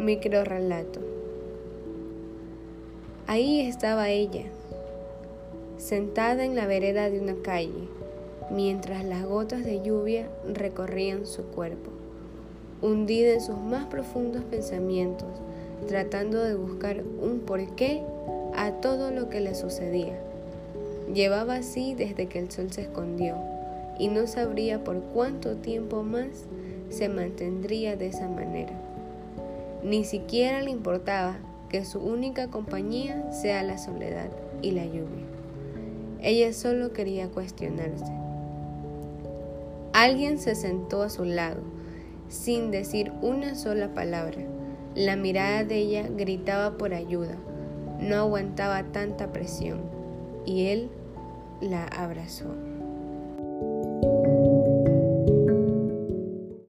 Microrrelato. Ahí estaba ella, sentada en la vereda de una calle, mientras las gotas de lluvia recorrían su cuerpo, hundida en sus más profundos pensamientos, tratando de buscar un porqué a todo lo que le sucedía. Llevaba así desde que el sol se escondió y no sabría por cuánto tiempo más se mantendría de esa manera. Ni siquiera le importaba que su única compañía sea la soledad y la lluvia. Ella solo quería cuestionarse. Alguien se sentó a su lado, sin decir una sola palabra. La mirada de ella gritaba por ayuda. No aguantaba tanta presión y él la abrazó.